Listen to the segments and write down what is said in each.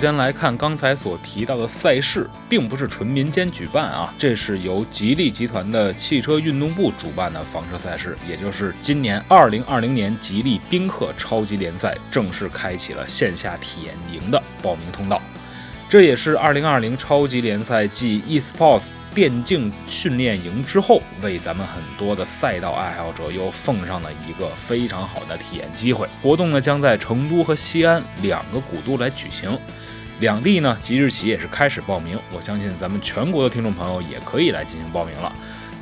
先来看刚才所提到的赛事，并不是纯民间举办啊，这是由吉利集团的汽车运动部主办的房车赛事，也就是今年二零二零年吉利宾客超级联赛正式开启了线下体验营的报名通道。这也是二零二零超级联赛继 eSports 电竞训练营之后，为咱们很多的赛道爱好者又奉上了一个非常好的体验机会。活动呢将在成都和西安两个古都来举行，两地呢即日起也是开始报名。我相信咱们全国的听众朋友也可以来进行报名了，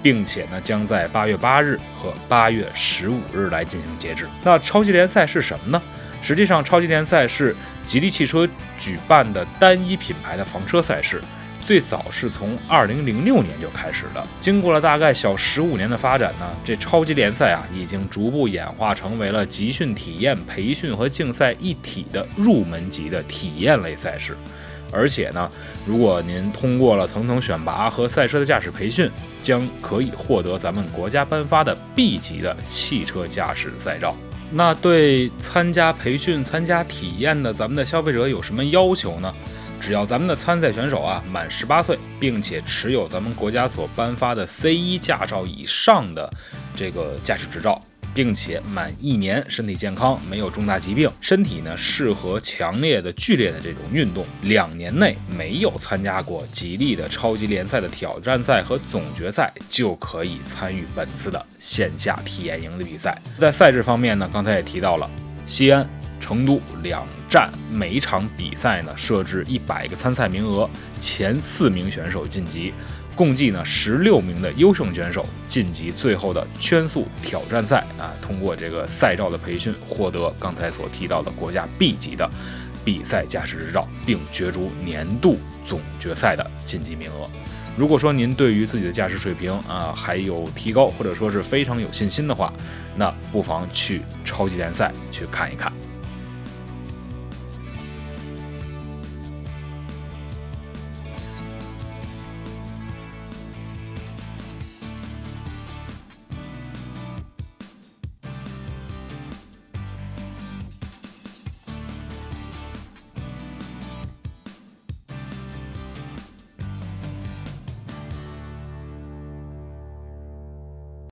并且呢将在八月八日和八月十五日来进行截止。那超级联赛是什么呢？实际上，超级联赛是吉利汽车举办的单一品牌的房车赛事，最早是从2006年就开始的。经过了大概小十五年的发展呢，这超级联赛啊，已经逐步演化成为了集训、体验、培训和竞赛一体的入门级的体验类赛事。而且呢，如果您通过了层层选拔和赛车的驾驶培训，将可以获得咱们国家颁发的 B 级的汽车驾驶赛照。那对参加培训、参加体验的咱们的消费者有什么要求呢？只要咱们的参赛选手啊满十八岁，并且持有咱们国家所颁发的 C 一驾照以上的这个驾驶执照，并且满一年，身体健康，没有重大疾病，身体呢适合强烈的、剧烈的这种运动，两年内没有参加过吉利的超级联赛的挑战赛和总决赛，就可以参与本次的线下体验营的比赛。在赛制方面呢，刚才也提到了西安。成都两站，每一场比赛呢设置一百个参赛名额，前四名选手晋级，共计呢十六名的优胜选手晋级最后的圈速挑战赛啊，通过这个赛照的培训，获得刚才所提到的国家 B 级的比赛驾驶执照，并角逐年度总决赛的晋级名额。如果说您对于自己的驾驶水平啊还有提高，或者说是非常有信心的话，那不妨去超级联赛去看一看。